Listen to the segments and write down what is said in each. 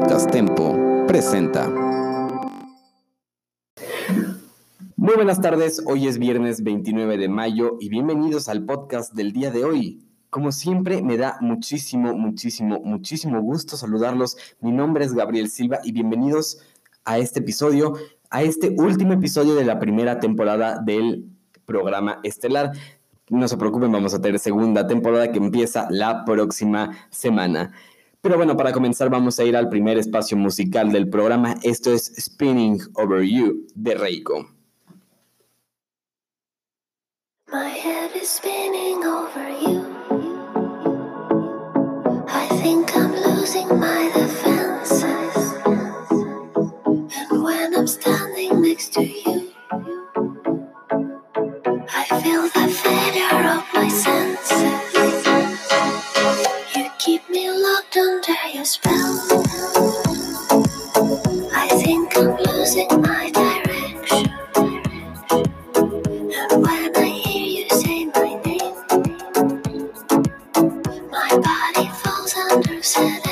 Podcast presenta. Muy buenas tardes, hoy es viernes 29 de mayo y bienvenidos al podcast del día de hoy. Como siempre, me da muchísimo, muchísimo, muchísimo gusto saludarlos. Mi nombre es Gabriel Silva y bienvenidos a este episodio, a este último episodio de la primera temporada del programa estelar. No se preocupen, vamos a tener segunda temporada que empieza la próxima semana. Pero bueno, para comenzar vamos a ir al primer espacio musical del programa. Esto es Spinning Over You de Reiko. My head is spinning over you. It falls under seven.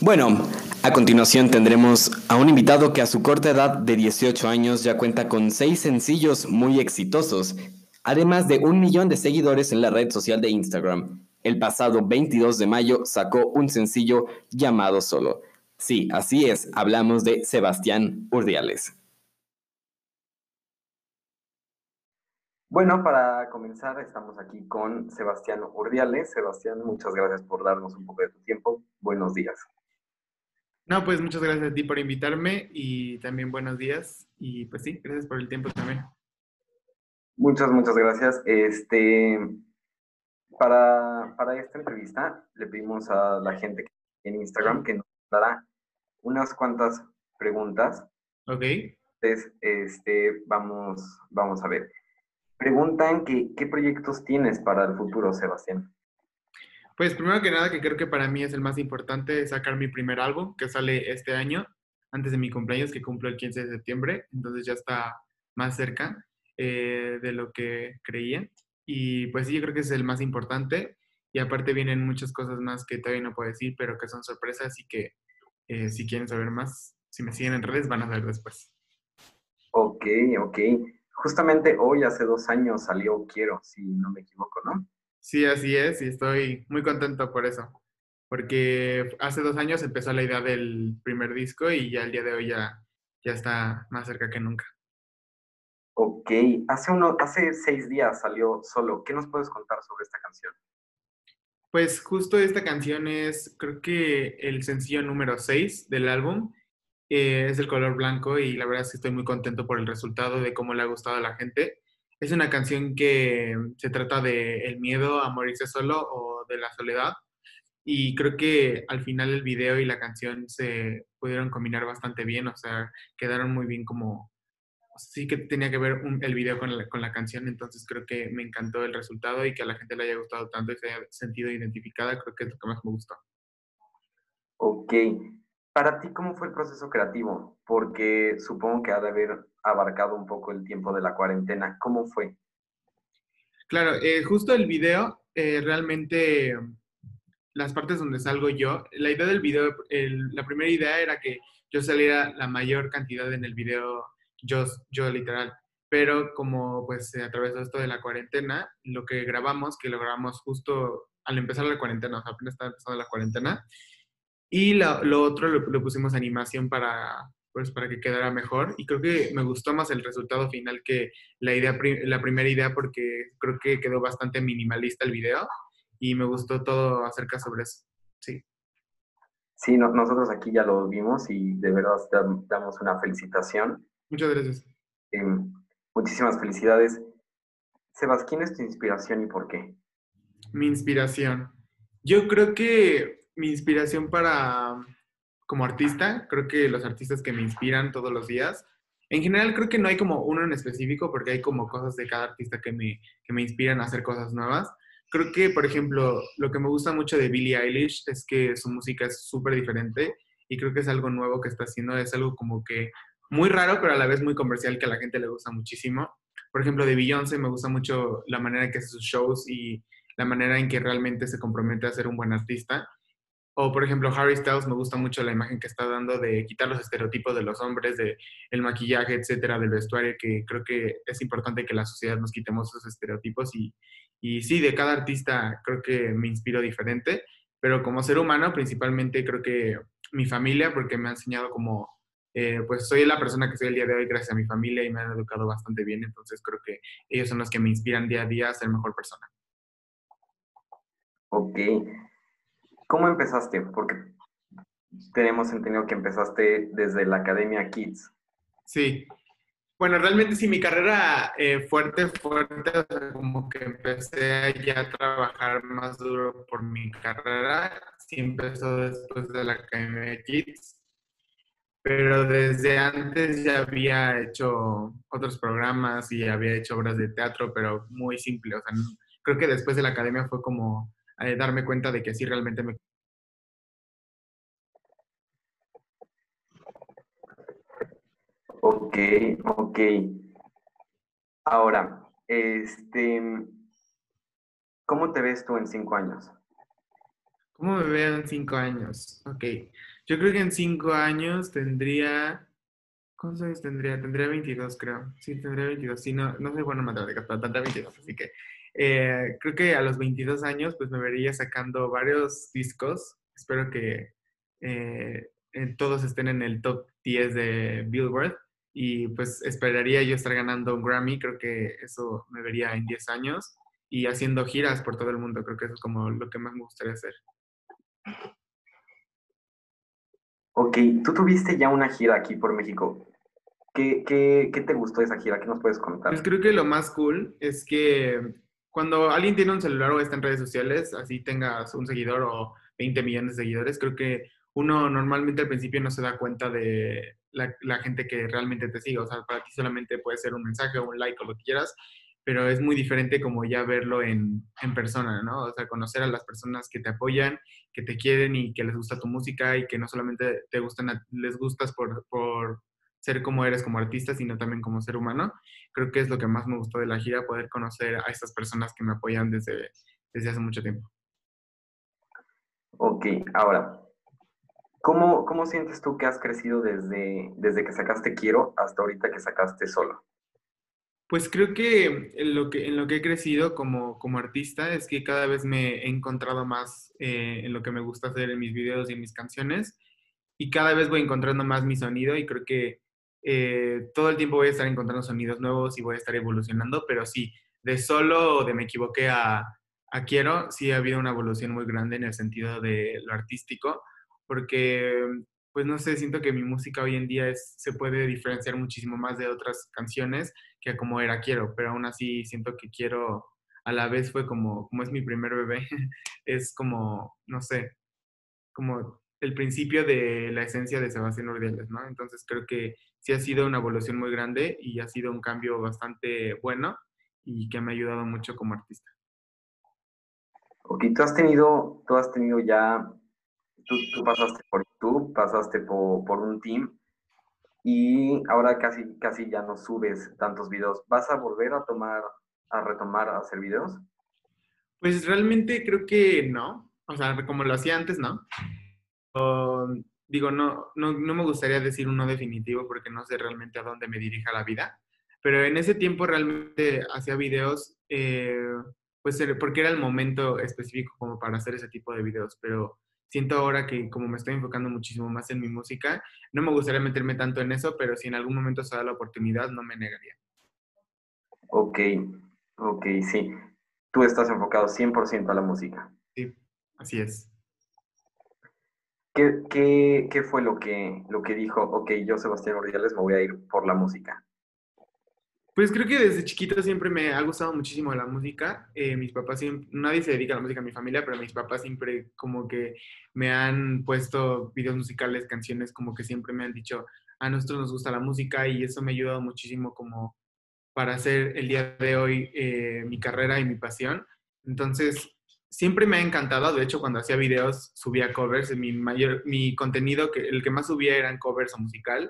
Bueno, a continuación tendremos a un invitado que a su corta edad de 18 años ya cuenta con seis sencillos muy exitosos, además de un millón de seguidores en la red social de Instagram. El pasado 22 de mayo sacó un sencillo llamado Solo. Sí, así es, hablamos de Sebastián Urdiales. Bueno, para comenzar, estamos aquí con Sebastián Urdiales. Sebastián, muchas gracias por darnos un poco de tu tiempo. Buenos días. No, pues muchas gracias a ti por invitarme y también buenos días. Y pues sí, gracias por el tiempo también. Muchas, muchas gracias. Este, para, para esta entrevista le pedimos a la gente en Instagram que nos dará unas cuantas preguntas. Ok. Entonces, este, vamos, vamos a ver. Preguntan que, qué proyectos tienes para el futuro, Sebastián. Pues primero que nada, que creo que para mí es el más importante, es sacar mi primer álbum que sale este año, antes de mi cumpleaños, que cumplo el 15 de septiembre, entonces ya está más cerca. eh, de lo que creía. Y pues sí, yo creo que es el más importante. Y aparte vienen muchas cosas más que todavía no puedo decir, pero que son sorpresas y que eh, si quieren saber más, si me siguen en redes, van a ver después. Ok, ok. Justamente hoy, hace dos años, salió Quiero, si no me equivoco, ¿no? Sí, así es, y estoy muy contento por eso. Porque hace dos años empezó la idea del primer disco y ya el día de hoy ya, ya está más cerca que nunca. Ok, hace, uno, hace seis días salió solo. ¿Qué nos puedes contar sobre esta canción? Pues justo esta canción es, creo que el sencillo número 6 del álbum. Eh, es el color blanco y la verdad es que estoy muy contento por el resultado de cómo le ha gustado a la gente. Es una canción que se trata de el miedo a morirse solo o de la soledad. Y creo que al final el video y la canción se pudieron combinar bastante bien, o sea, quedaron muy bien como sí que tenía que ver el video con la, con la, canción, entonces creo que me encantó el resultado y que a la gente le haya gustado tanto y se haya sentido identificada, creo que es lo que más me gustó. Ok. Para ti, ¿cómo fue el proceso creativo? Porque supongo que ha de haber abarcado un poco el tiempo de la cuarentena. ¿Cómo fue? Claro, eh, justo el video, eh, realmente las partes donde salgo yo, la idea del video, la primera idea era que yo saliera la mayor cantidad en el video yo, yo literal. Pero como pues se atravesó esto de la cuarentena, lo que grabamos, que lo grabamos justo al empezar la cuarentena, o sea, apenas estaba empezando la cuarentena, y lo, lo otro lo, pusimos animación para, pues, para que quedara mejor. Y creo que me gustó más el resultado final que la, idea, la primera idea porque creo que quedó bastante minimalista el video y me gustó todo acerca sobre eso. Sí. Sí, nosotros aquí ya lo vimos y de verdad damos una felicitación. Muchas gracias. Em, muchísimas felicidades. Sebas, ¿quién es tu inspiración y por qué? Mi inspiración. Yo creo que mi inspiración para, como artista, creo que los artistas que me inspiran todos los días, en general creo que no hay como uno en específico porque hay como cosas de cada artista que me, que me inspiran a hacer cosas nuevas. Creo que, por ejemplo, lo que me gusta mucho de Billie Eilish es que su música es súper diferente y creo que es algo nuevo que está haciendo, es algo como que muy raro, pero a la vez muy comercial que a la gente le gusta muchísimo. Por ejemplo, de Beyoncé me gusta mucho la manera en que hace sus shows y la manera en que realmente se compromete a ser un buen artista. O, por ejemplo, Harry Styles me gusta mucho la imagen que está dando de quitar los estereotipos de los hombres, de el maquillaje, etcétera, del vestuario, que creo que es importante que la sociedad nos quitemos esos estereotipos. Y, y sí, de cada artista creo que me inspiro diferente, pero como ser humano, principalmente creo que mi familia, porque me ha enseñado como eh, pues soy la persona que soy el día de hoy gracias a mi familia y me han educado bastante bien, entonces creo que ellos son los que me inspiran día a día a ser mejor persona. Ok. ¿Cómo empezaste? Porque tenemos entendido que empezaste desde la Academia Kids. Sí. Bueno, realmente sí, mi carrera eh, fuerte, fuerte, como que empecé ya a trabajar más duro por mi carrera. Sí empezó después de la Academia Kids pero desde antes ya había hecho otros programas y había hecho obras de teatro, pero muy simple. O sea, creo que después de la academia fue como eh, darme cuenta de que sí realmente me... Ok, ok. Ahora, este, ¿cómo te ves tú en cinco años? ¿Cómo me veo en cinco años? Ok. Yo creo que en cinco años tendría. ¿Cuántos años tendría? Tendría 22, creo. Sí, tendría 22. Sí, no, no soy bueno en matemáticas, pero tendría 22. Así que eh, creo que a los 22 años, pues me vería sacando varios discos. Espero que eh, todos estén en el top 10 de Billboard. Y pues esperaría yo estar ganando un Grammy. Creo que eso me vería en 10 años. Y haciendo giras por todo el mundo. Creo que eso es como lo que más me gustaría hacer. Ok, tú tuviste ya una gira aquí por México. ¿Qué, qué, qué te gustó de esa gira? ¿Qué nos puedes contar? Pues creo que lo más cool es que cuando alguien tiene un celular o está en redes sociales, así tengas un seguidor o 20 millones de seguidores, creo que uno normalmente al principio no se da cuenta de la, la, gente que realmente te sigue. O sea, para ti solamente puede ser un mensaje o un like o lo que quieras, pero es muy diferente como ya verlo en, en, persona, ¿no? O sea, conocer a las personas que te apoyan, que te quieren y que les gusta tu música y que no solamente te gustan, les gustas por, por, ser como eres como artista, sino también como ser humano. Creo que es lo que más me gustó de la gira, poder conocer a estas personas que me apoyan desde, desde hace mucho tiempo. Ok, ahora, ¿cómo, ¿cómo sientes tú que has crecido desde, desde que sacaste Quiero hasta ahorita que sacaste Solo? Pues creo que en lo que, en lo que he crecido como, como artista es que cada vez me he encontrado más eh, en lo que me gusta hacer en mis videos y en mis canciones y cada vez voy encontrando más mi sonido y creo que eh, todo el tiempo voy a estar encontrando sonidos nuevos y voy a estar evolucionando, pero sí, de solo de me equivoqué a, a quiero, sí ha habido una evolución muy grande en el sentido de lo artístico, porque, pues no sé, siento que mi música hoy en día es, se puede diferenciar muchísimo más de otras canciones que como era quiero, pero aún así siento que quiero, a la vez fue como, como es mi primer bebé, es como, no sé, como el principio de la esencia de Sebastián Urdiales, ¿no? Entonces creo que sí ha sido una evolución muy grande y ha sido un cambio bastante bueno y que me ha ayudado mucho como artista. Ok, tú has tenido, tú has tenido ya, tú, pasaste por YouTube, pasaste por, por, un team y ahora casi, casi ya no subes tantos videos. ¿Vas a volver a tomar, a retomar a hacer videos? Pues realmente creo que no, o sea, como lo hacía antes, no digo, no, no, no, me gustaría decir uno definitivo porque no sé realmente a dónde me dirija la vida, pero en ese tiempo realmente hacía videos, eh, pues porque era el momento específico como para hacer ese tipo de videos, pero siento ahora que como me estoy enfocando muchísimo más en mi música, no me gustaría meterme tanto en eso, pero si en algún momento se da la oportunidad, no me negaría. Ok, ok, sí. Tú estás enfocado 100% a la música. Sí, así es. ¿Qué, qué, qué fue lo que, lo que dijo, ok, yo Sebastián Ordiales me voy a ir por la música? Pues creo que desde chiquito siempre me ha gustado muchísimo la música. Eh, mis papás siempre, nadie se dedica a la música en mi familia, pero mis papás siempre como que me han puesto videos musicales, canciones, como que siempre me han dicho, a nosotros nos gusta la música y eso me ha ayudado muchísimo como para hacer el día de hoy eh, mi carrera y mi pasión. Entonces, siempre me ha encantado. De hecho, cuando hacía videos, subía covers. Mi, mayor, mi contenido, que, el que más subía eran covers o musical.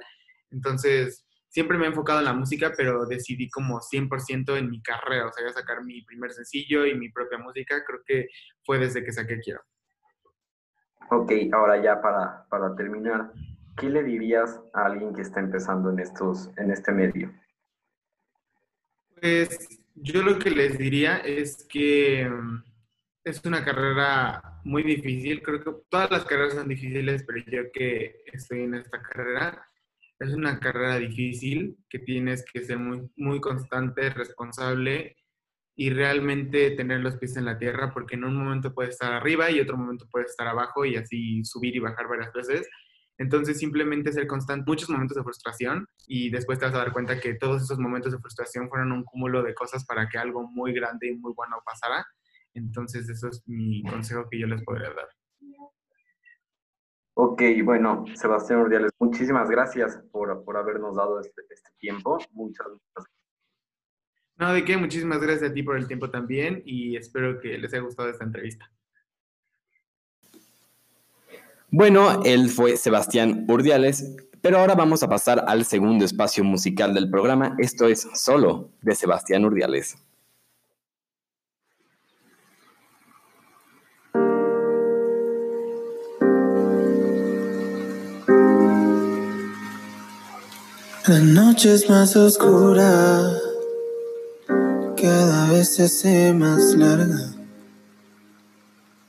Entonces, siempre me he enfocado en la música, pero decidí como 100% en mi carrera. O sea, a sacar mi primer sencillo y mi propia música. Creo que fue desde que saqué Quiero. Ok, ahora ya para, para terminar, ¿qué le dirías a alguien que está empezando en, estos, en este medio? Pues yo lo que les diría es que es una carrera muy difícil. Creo que todas las carreras son difíciles, pero yo que estoy en esta carrera, es una carrera difícil que tienes que ser muy, muy constante, responsable y realmente tener los pies en la tierra, porque en un momento puedes estar arriba y otro momento puedes estar abajo y así subir y bajar varias veces. Entonces simplemente ser constante, muchos momentos de frustración y después te vas a dar cuenta que todos esos momentos de frustración fueron un cúmulo de cosas para que algo muy grande y muy bueno pasara. Entonces, eso es mi consejo que yo les podría dar. Ok, bueno, Sebastián Urdiales, muchísimas gracias por, por habernos dado este, este tiempo. Muchas gracias. No, de qué, muchísimas gracias a ti por el tiempo también y espero que les haya gustado esta entrevista. Bueno, él fue Sebastián Urdiales, pero ahora vamos a pasar al segundo espacio musical del programa. Esto es Solo de Sebastián Urdiales. La noche es más oscura, cada vez se hace más larga.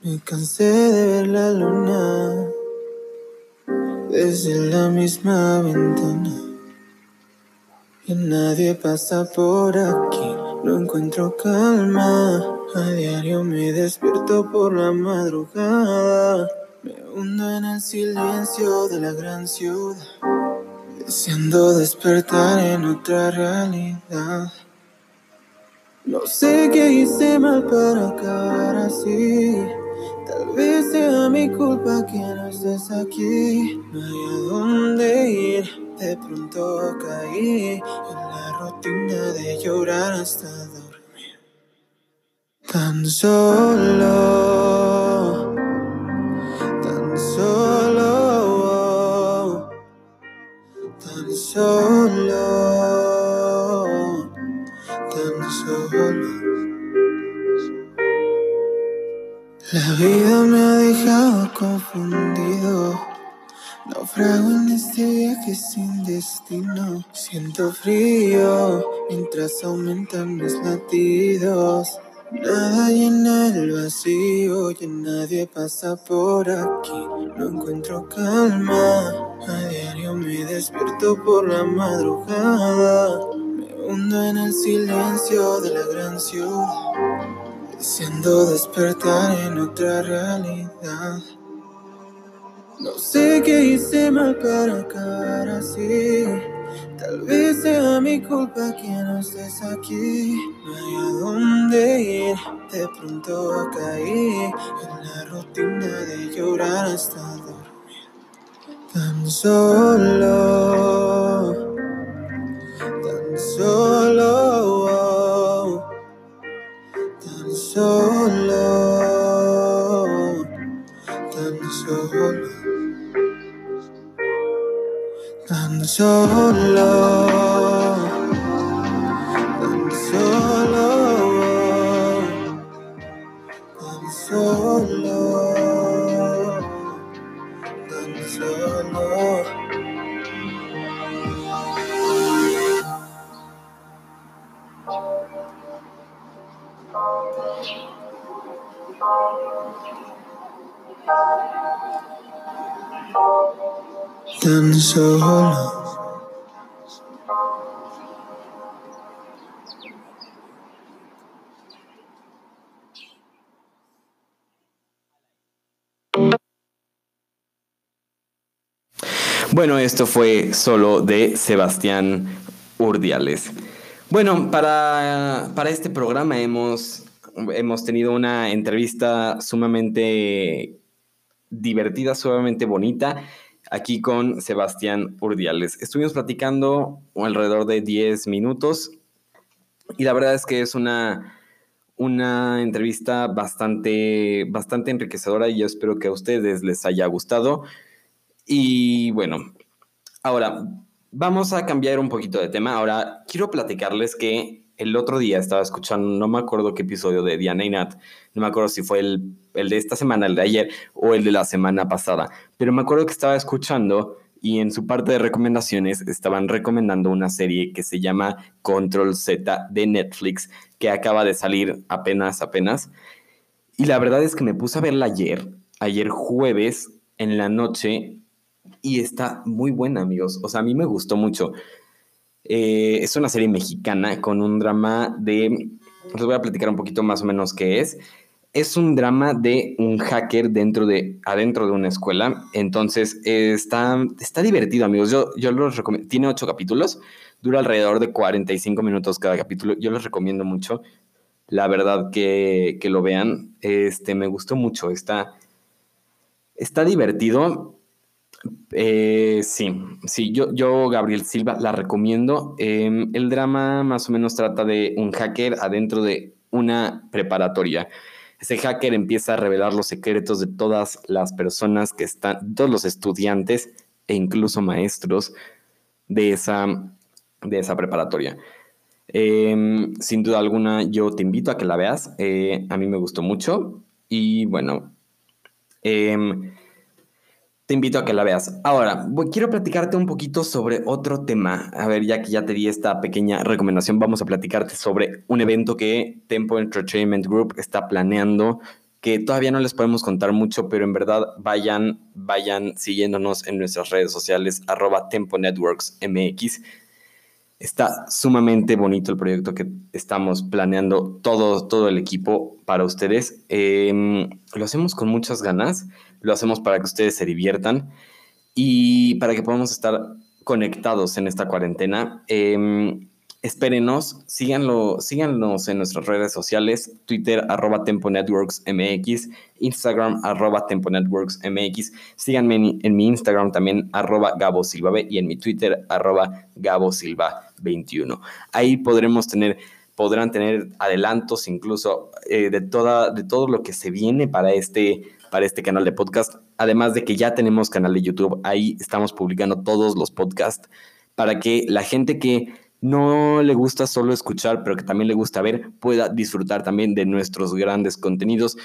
Me cansé de ver la luna desde la misma ventana. Y nadie pasa por aquí, no encuentro calma. A diario me despierto por la madrugada. Me hundo en el silencio de la gran ciudad. Deseando despertar en otra realidad. No sé qué hice mal para acabar así. Tal vez sea mi culpa que no estés aquí. No hay a dónde ir. De pronto caí en la rutina de llorar hasta dormir. Tan solo, La vida me ha dejado confundido. Naufrago en este viaje sin destino. Siento frío mientras aumentan mis latidos. Nada llena el vacío, ya nadie pasa por aquí. No encuentro calma. A diario me despierto por la madrugada. Me hundo en el silencio de la gran ciudad. Deseando despertar en otra realidad. No sé qué hice mal para acabar así. Tal vez sea mi culpa que no estés aquí. No hay a dónde ir. De pronto caí en la rutina de llorar hasta dormir. Tan solo, tan solo, solo, tan solo. Tan solo, Bueno, esto fue solo de Sebastián Urdiales. Bueno, para, para este programa hemos, hemos tenido una entrevista sumamente divertida, sumamente bonita, aquí con Sebastián Urdiales. Estuvimos platicando alrededor de 10 minutos y la verdad es que es una, una entrevista bastante, bastante enriquecedora y yo espero que a ustedes les haya gustado. Y bueno, ahora vamos a cambiar un poquito de tema. Ahora quiero platicarles que el otro día estaba escuchando, no me acuerdo qué episodio de Diana y Nat, no me acuerdo si fue el, el de esta semana, el de ayer o el de la semana pasada, pero me acuerdo que estaba escuchando y en su parte de recomendaciones estaban recomendando una serie que se llama Control Z de Netflix, que acaba de salir apenas, apenas. Y la verdad es que me puse a verla ayer, ayer jueves en la noche, y está muy buena, amigos. O sea, a mí me gustó mucho. Eh, es una serie mexicana con un drama de... Les voy a platicar un poquito más o menos qué es. Es un drama de un hacker dentro de, adentro de una escuela. Entonces, está, está divertido, amigos. Yo, yo los. Tiene ocho capítulos. Dura alrededor de 45 minutos cada capítulo. Yo les recomiendo mucho. La verdad que, que lo vean. Este, me gustó mucho. Está, está divertido. Eh, sí, sí, yo, yo, Gabriel Silva, la recomiendo. Eh, el drama más o menos trata de un hacker adentro de una preparatoria. Ese hacker empieza a revelar los secretos de todas las personas que están, todos los estudiantes e incluso maestros de esa, de esa preparatoria. Eh, sin duda alguna, yo te invito a que la veas. Eh, a mí me gustó mucho y bueno. Te invito a que la veas. Ahora, quiero platicarte un poquito sobre otro tema. A ver, ya que ya te di esta pequeña recomendación, vamos a platicarte sobre un evento que Tempo Entertainment Group está planeando, que todavía no les podemos contar mucho, pero en verdad vayan, vayan siguiéndonos en nuestras redes sociales, arroba Tempo Networks MX. Está sumamente bonito el proyecto que estamos planeando todo, todo el equipo para ustedes. Eh, lo hacemos con muchas ganas lo hacemos para que ustedes se diviertan y para que podamos estar conectados en esta cuarentena. Eh, espérenos, síganlo, síganos en nuestras redes sociales, Twitter arroba Tempo Networks MX, Instagram arroba Tempo Networks MX, síganme en, en, mi Instagram también arroba Gabo Silva B y en mi Twitter arroba Gabo Silva 21. Ahí podremos tener podrán tener adelantos incluso eh, de, toda, de todo lo que se viene para este para este canal de podcast. Además de que ya tenemos canal de YouTube, ahí estamos publicando todos los podcasts para que la gente que no le gusta solo escuchar, pero que también le gusta ver, pueda disfrutar también de nuestros grandes contenidos,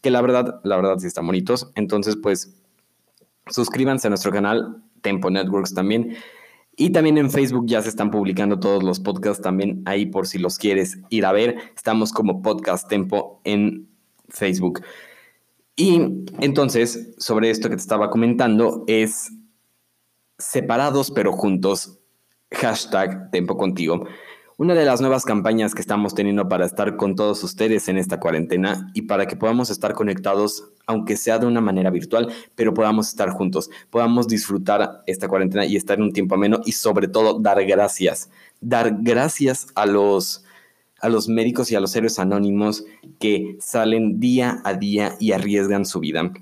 que la verdad, la verdad sí están bonitos. Entonces, pues, suscríbanse a nuestro canal, Tempo Networks también. Y también en Facebook ya se están publicando todos los podcasts también ahí por si los quieres ir a ver. Estamos como Podcast Tempo en Facebook. Y entonces, sobre esto que te estaba comentando, es separados pero juntos hashtag Tempo Contigo. Una de las nuevas campañas que estamos teniendo para estar con todos ustedes en esta cuarentena y para que podamos estar conectados, aunque sea de una manera virtual, pero podamos estar juntos, podamos disfrutar esta cuarentena y estar en un tiempo ameno y sobre todo dar gracias. Dar gracias a los, a los médicos y a los héroes anónimos que salen día a día y arriesgan su vida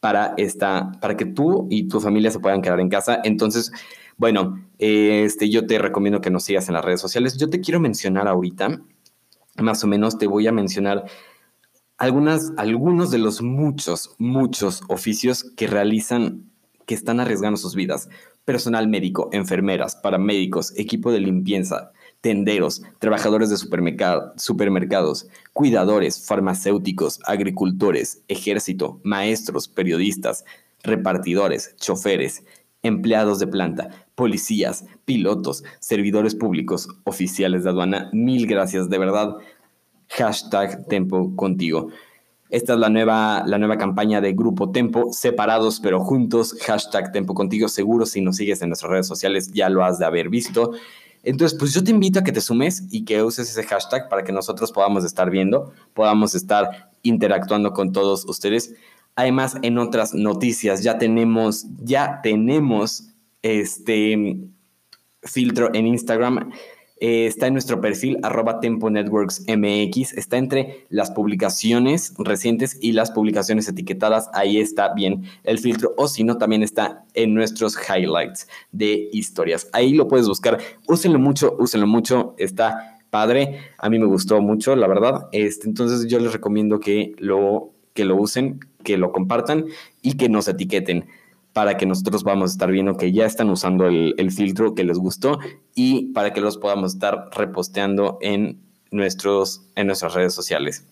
para, esta, para que tú y tu familia se puedan quedar en casa. Entonces, bueno, este, yo te recomiendo que nos sigas en las redes sociales. Yo te quiero mencionar ahorita, más o menos te voy a mencionar algunas, algunos de los muchos, muchos oficios que realizan, que están arriesgando sus vidas. Personal médico, enfermeras, paramédicos, equipo de limpieza, tenderos, trabajadores de supermercados, cuidadores, farmacéuticos, agricultores, ejército, maestros, periodistas, repartidores, choferes, empleados de planta, policías, pilotos, servidores públicos, oficiales de aduana, mil gracias, de verdad. Hashtag Tempo contigo. Esta es la nueva, la nueva campaña de Grupo Tempo, separados pero juntos, hashtag Tempo contigo. Seguro si nos sigues en nuestras redes sociales ya lo has de haber visto. Entonces, pues yo te invito a que te sumes y que uses ese hashtag para que nosotros podamos estar viendo, podamos estar interactuando con todos ustedes. Además, en otras noticias ya tenemos, ya tenemos este filtro en Instagram. Eh, está en nuestro perfil arroba Tempo Networks MX. Está entre las publicaciones recientes y las publicaciones etiquetadas. Ahí está bien el filtro. O si no, también está en nuestros highlights de historias. Ahí lo puedes buscar. Úsenlo mucho, úsenlo mucho. Está padre. A mí me gustó mucho, la verdad. Este, entonces yo les recomiendo que lo, que lo usen que lo compartan y que nos etiqueten para que nosotros a estar viendo que ya están usando el, filtro que les gustó y para que los podamos estar reposteando en, nuestros, en nuestras redes sociales.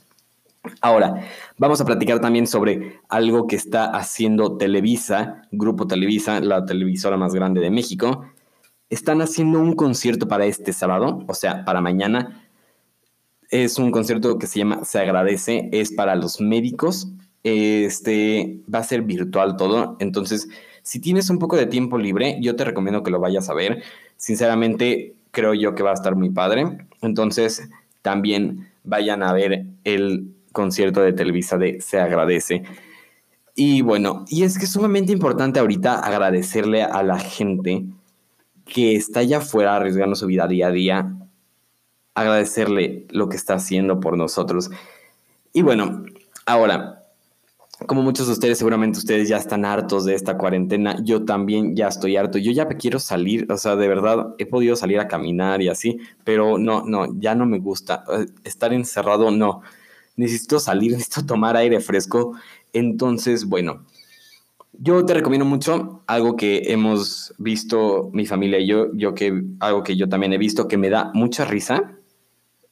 Ahora, vamos a platicar también sobre algo que está haciendo Televisa, Grupo Televisa, la televisora más grande de México. Están haciendo un concierto para este sábado, o sea, para mañana. Es un concierto que se llama Se agradece, es para los médicos, este, va a ser virtual todo. Entonces, si tienes un poco de tiempo libre, yo te recomiendo que lo vayas a ver. Sinceramente, creo yo que va a estar muy padre. Entonces, también vayan a ver el concierto de Televisa de Se Agradece. Y bueno, y es que es sumamente importante ahorita agradecerle a la gente que está allá afuera arriesgando su vida día a día, agradecerle lo que está haciendo por nosotros. Y bueno, ahora, como muchos de ustedes, seguramente ustedes ya están hartos de esta cuarentena. Yo también ya estoy harto. Yo ya quiero salir, o sea, de verdad, he podido salir a caminar y así, pero no, no, ya no me gusta. Eh, estar encerrado, no. Necesito salir, necesito tomar aire fresco. Entonces, bueno, yo te recomiendo mucho algo que hemos visto mi familia y yo, yo que algo que yo también he visto que me da mucha risa.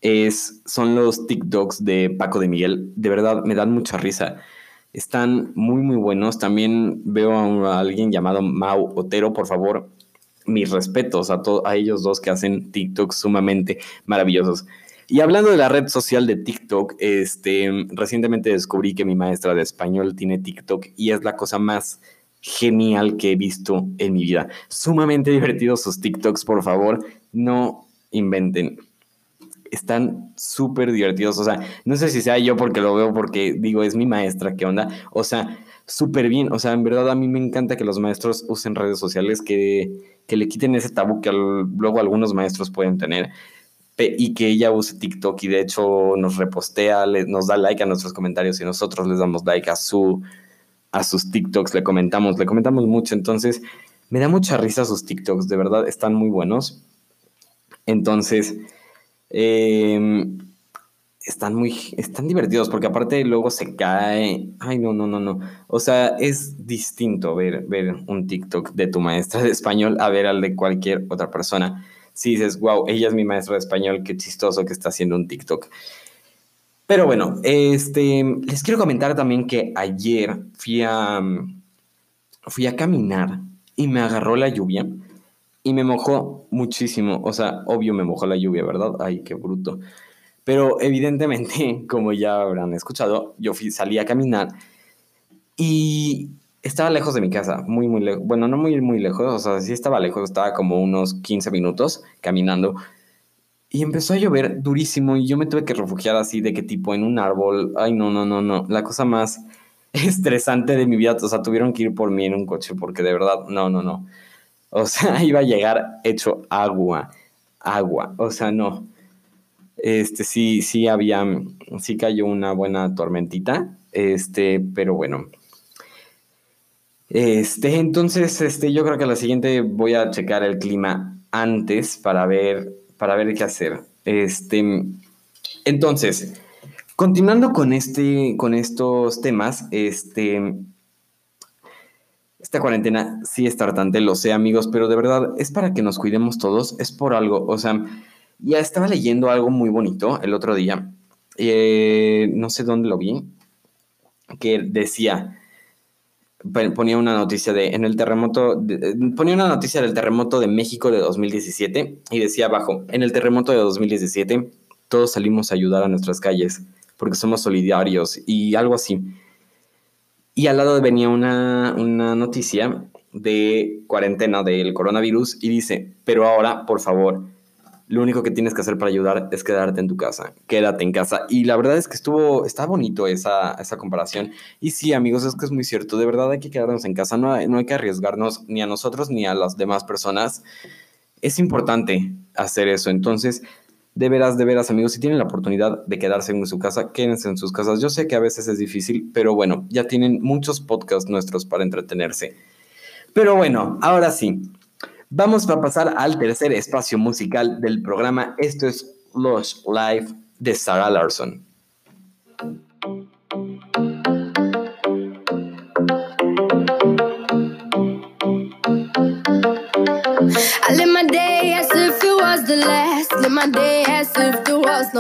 Es, son los TikToks de Paco de Miguel. De verdad, me dan mucha risa están muy, muy buenos. También veo a, alguien llamado Mau Otero, por favor, mis respetos a, a ellos dos que hacen TikTok sumamente maravillosos. Y hablando de la red social de TikTok, este, recientemente descubrí que mi maestra de español tiene TikTok y es la cosa más genial que he visto en mi vida. Sumamente divertidos sus TikToks, por favor, no inventen están súper divertidos. O sea, no sé si sea yo porque lo veo, porque digo, es mi maestra, ¿qué onda? O sea, súper bien. O sea, en verdad a mí me encanta que los maestros usen redes sociales, que, que le quiten ese tabú que luego algunos maestros pueden tener y que ella use TikTok y de hecho nos repostea, nos da like a nuestros comentarios y nosotros les damos like a su a sus TikToks, le comentamos, le comentamos mucho, entonces me da mucha risa sus TikToks, de verdad están muy buenos. Entonces, Em, están muy, están divertidos porque aparte luego se cae. Ay, no, no, no, no. O sea, es distinto ver, ver un TikTok de tu maestra de español a ver al de cualquier otra persona. sí dices, wow, ella es mi maestra de español, qué chistoso que está haciendo un TikTok. Pero bueno, este, les quiero comentar también que ayer fui a, fui a caminar y me agarró la lluvia y me mojó muchísimo. O sea, obvio me mojó la lluvia, ¿verdad? Ay, qué bruto. Pero evidentemente, como ya habrán escuchado, yo fui, salí a caminar y estaba lejos de mi casa, muy, muy lejos. Bueno, no muy, muy lejos, o sea, sí estaba lejos, estaba como unos 15 minutos caminando. Y empezó a llover durísimo y yo me tuve que refugiar así de qué tipo en un árbol. Ay, no, no, no, no. La cosa más estresante de mi vida. O sea, tuvieron que ir por mí en un coche porque de verdad, no, no, no. O sea, iba a llegar hecho agua, agua. O sea, no. Este, sí, sí había, sí cayó una buena tormentita. Este, pero bueno. Este, entonces, este, yo creo que la siguiente voy a checar el clima antes para ver, para ver qué hacer. Este, entonces, continuando con este, con estos temas, este, esta cuarentena sí es tartante, lo sé, amigos, pero de verdad es para que nos cuidemos todos, es por algo, o sea, ya estaba leyendo algo muy bonito el otro día, eh, no sé dónde lo vi, que decía, ponía una noticia de en el terremoto ponía una noticia del terremoto de México de 2017 y decía abajo en el terremoto de 2017 todos salimos a ayudar a nuestras calles porque somos solidarios y algo así y al lado venía una, una noticia de cuarentena del coronavirus y dice pero ahora por favor lo único que tienes que hacer para ayudar es quedarte en tu casa, quédate en casa. Y la verdad es que estuvo, está bonito esa, esa comparación. Y sí, amigos, es que es muy cierto, de verdad hay que quedarnos en casa, no no hay que arriesgarnos ni a nosotros ni a las demás personas. Es importante hacer eso, entonces... De veras, de veras, amigos, si tienen la oportunidad de quedarse en su casa, quédense en sus casas. Yo sé que a veces es difícil, pero bueno, ya tienen muchos podcasts nuestros para entretenerse. Pero bueno, ahora sí, Vamos a pasar al tercer espacio musical del programa. Esto es Lush Live de Sarah Larson.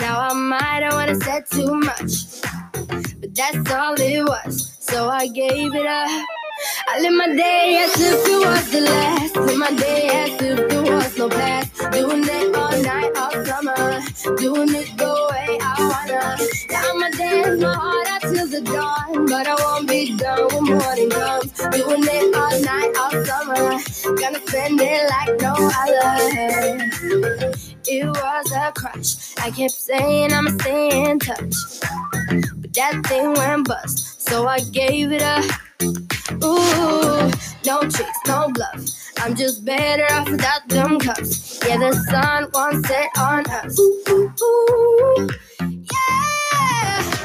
Now I might have wanna said too much, but that's all it was. So I gave it up. I live my day as if it was the last. Live my day as if there was no past. Doing it all night, all summer. Doing it the way I wanna. Yeah, I'ma dance my heart out till the dawn. But I won't be done when morning comes. Doing it all night, all summer. Gonna spend it like no other. It was a crush. I kept saying I'ma stay in touch. But that thing went bust. So I gave it up. Ooh, no tricks, no bluff. I'm just better off without them cups. Yeah, the sun won't set on us. Ooh, ooh, yeah.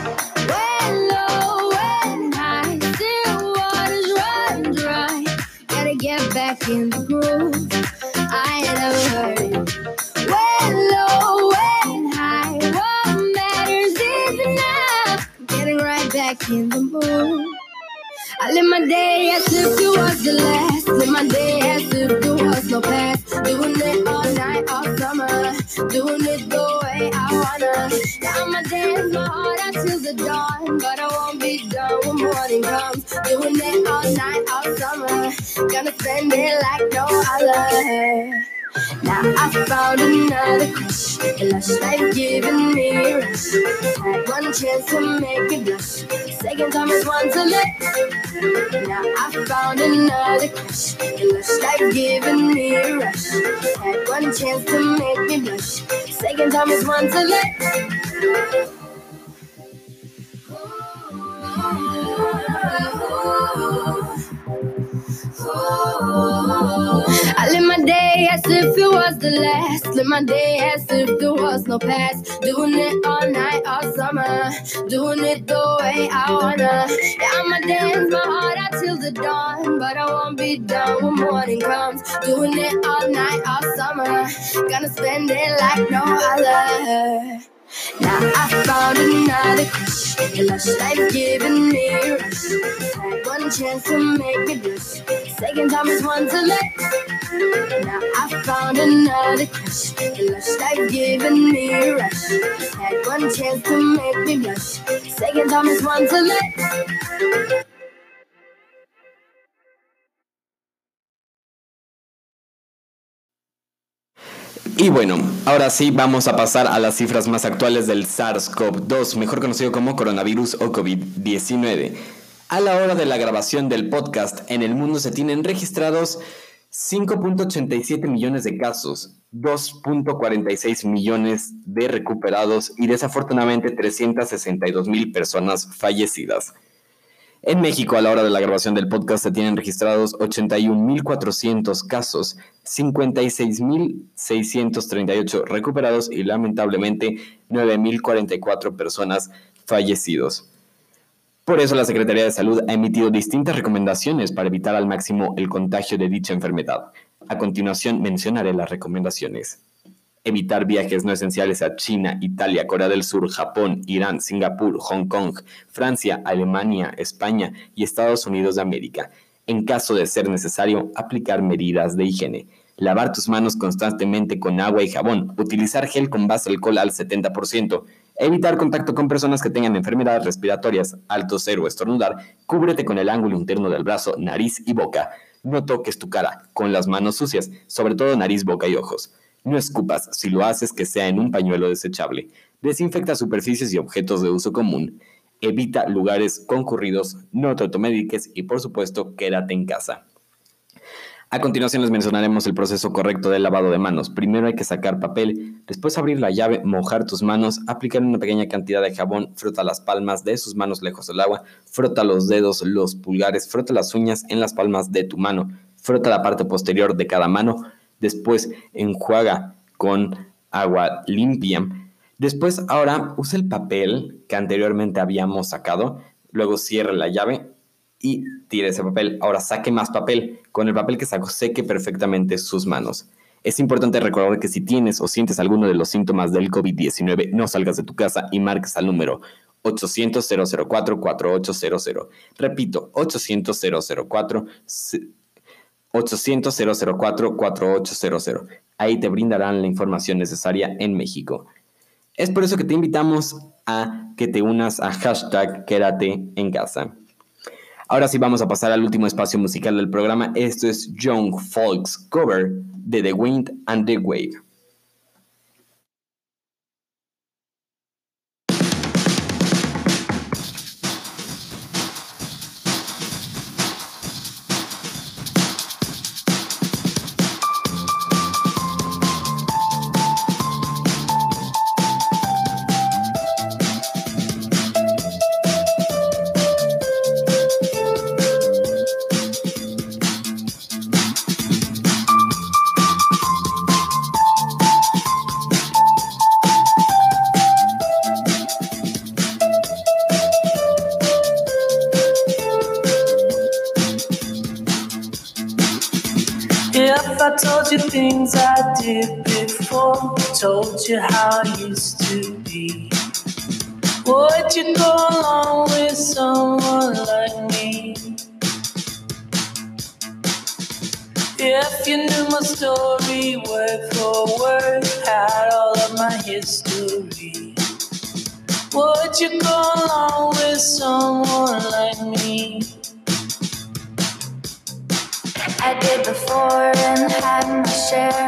I live my day as if it was the last. Live my day as if there was no past. Doing it all night, all summer. Doing it the way I wanna. Yeah, I'ma dance my heart out till the dawn. But I won't be done when morning comes. Doing it all night, all summer. Gonna spend it like no other. Now I found another crush, a lush life giving me a rush. Had one chance to make me blush, second time is one to let. Now I found another crush, a lush life giving me a rush. Had one chance to make me blush, second time is one to let. Day as if it was the last. Live my day as if there was no past. Doing it all night, all summer. Doing it the way I wanna. Yeah, I'ma dance my heart out till the dawn. But I won't be done when morning comes. Doing it all night, all summer. Gonna spend it like no other. Now I found another crush. Lush life giving me a rush. Had one chance to make me blush. Second time is one to let. Now I found another crush. Lush life giving me a rush. Had one chance to make me blush. Second time is one to let. Y bueno, ahora sí vamos a pasar a las cifras más actuales del SARS-CoV-2, mejor conocido como coronavirus o COVID-19. A la hora de la grabación del podcast, en el mundo se tienen registrados 5.87 millones de casos, 2.46 millones de recuperados y desafortunadamente 362 mil personas fallecidas. En México, a la hora de la grabación del podcast, se tienen registrados 81.400 casos, 56.638 recuperados y lamentablemente 9.044 personas fallecidos. Por eso la Secretaría de Salud ha emitido distintas recomendaciones para evitar al máximo el contagio de dicha enfermedad. A continuación mencionaré las recomendaciones evitar viajes no esenciales a China, Italia, Corea del Sur, Japón, Irán, Singapur, Hong Kong, Francia, Alemania, España y Estados Unidos de América. En caso de ser necesario, aplicar medidas de higiene. Lavar tus manos constantemente con agua y jabón. Utilizar gel con base alcohol al 70%. Evitar contacto con personas que tengan enfermedades respiratorias, alto cero o estornudar. Cúbrete con el ángulo interno del brazo, nariz y boca. No toques tu cara con las manos sucias, sobre todo nariz, boca y ojos. No escupas, si lo haces que sea en un pañuelo desechable. Desinfecta superficies y objetos de uso común. Evita lugares concurridos, no te automediques y por supuesto quédate en casa. A continuación les mencionaremos el proceso correcto del lavado de manos. Primero hay que sacar papel, después abrir la llave, mojar tus manos, aplicar una pequeña cantidad de jabón, frota las palmas de sus manos lejos del agua, frota los dedos, los pulgares, frota las uñas en las palmas de tu mano, frota la parte posterior de cada mano, Después enjuaga con agua limpia. Después ahora usa el papel que anteriormente habíamos sacado. Luego cierre la llave y tire ese papel. Ahora saque más papel. Con el papel que sacó seque perfectamente sus manos. Es importante recordar que si tienes o sientes alguno de los síntomas del COVID-19, no salgas de tu casa y marques al número 800-004-4800. Repito, 800-004. 800-004-4800. Ahí te brindarán la información necesaria en México. Es por eso que te invitamos a que te unas a hashtag quédate en casa. Ahora sí vamos a pasar al último espacio musical del programa. Esto es Young Folks Cover de The Wind and the Wave. Did before, told you how I used to be. Would you go along with someone like me? If you knew my story word for word, had all of my history, would you go along with someone like me? I did before and had my share.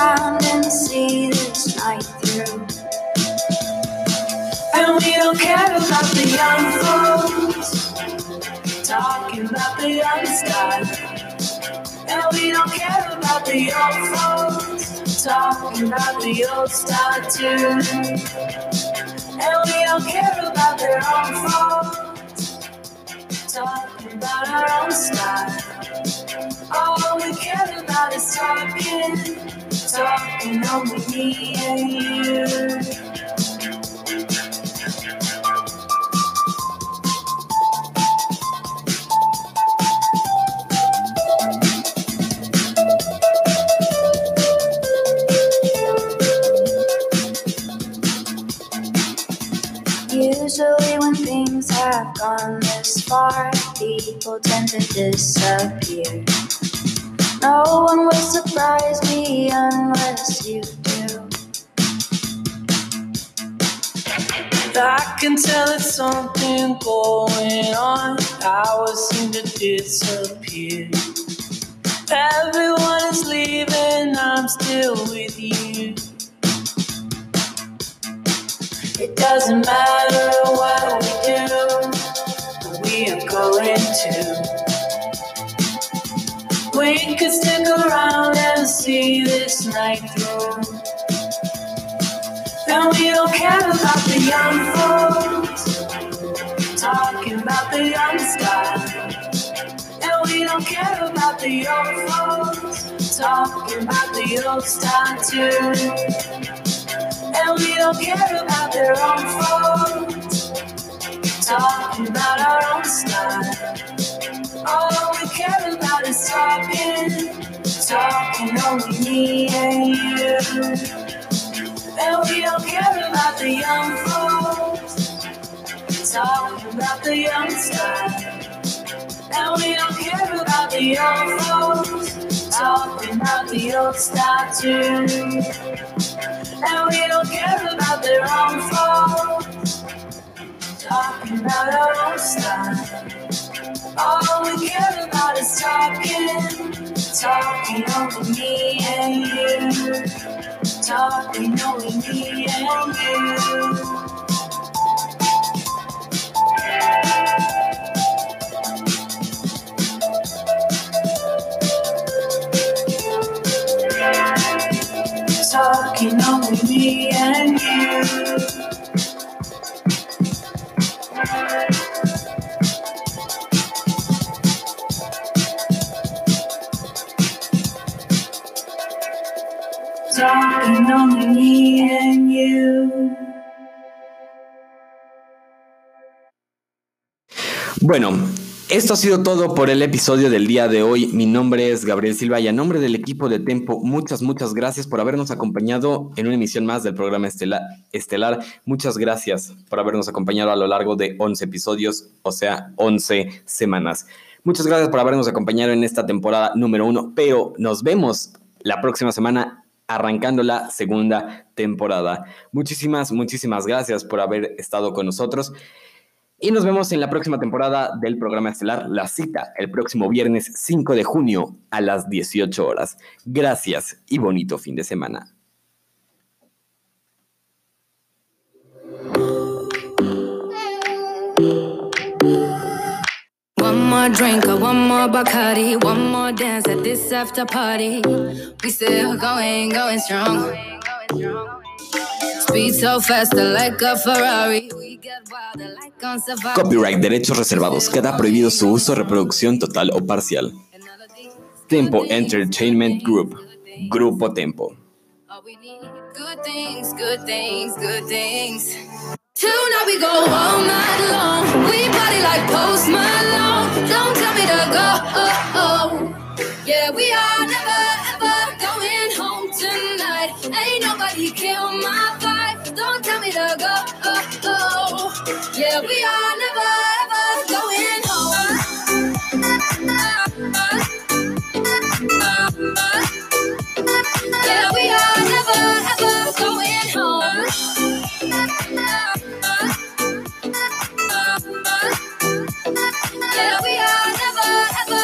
Around and see this night through. And we don't care about the young folks talking about the young style. And we don't care about the old folks, talking about the old style too. And we don't care about their own faults, talking about our own style. All we care about is talking, talking me and you. Usually, when things have gone this far, people tend to disappear. No one will surprise me unless you do. I can tell it's something going on. Hours seem to disappear. Everyone is leaving, I'm still with you. It doesn't matter what we do, we are going to. Could stick around and see this night through. And we don't care about the young folks, talking about the young style. And we don't care about the old folks, talking about the old style too. And we don't care about their own faults. Talking about our own style. All we care is talking. Talking only me and you. And we don't care about the young folks. Talking about the young style. And we don't care about the old folks. Talking about the old style too. And we don't care about their own faults. Talking about our own style. All we care about is talking. Talking only me and you. Talking only me and you. Talking only me and you. Bueno, esto ha sido todo por el episodio del día de hoy. Mi nombre es Gabriel Silva y a nombre del equipo de Tempo, muchas, muchas gracias por habernos acompañado en una emisión más del programa Estela- Estelar. Muchas gracias por habernos acompañado a lo largo de 11 episodios, o sea, 11 semanas. Muchas gracias por habernos acompañado en esta temporada número uno, pero nos vemos la próxima semana arrancando la segunda temporada. Muchísimas, muchísimas gracias por haber estado con nosotros. Y nos vemos en la próxima temporada del programa estelar La Cita, el próximo viernes 5 de junio a las 18 horas. Gracias y bonito fin de semana. More drink or one more Bacardi, one more dance at this after party. We still going, going strong. Speed so fast, like a Ferrari. Safari. Copyright, derechos reservados. Queda prohibido su uso, reproducción total o parcial. Tempo Entertainment Group. Grupo Tempo. Tonight we go all night long. We party like Post Malone. Don't tell me to go. Oh, oh. Yeah, we are never ever going home tonight. Ain't nobody kill my vibe. Don't tell me to go. Oh. Yeah, we are Ever.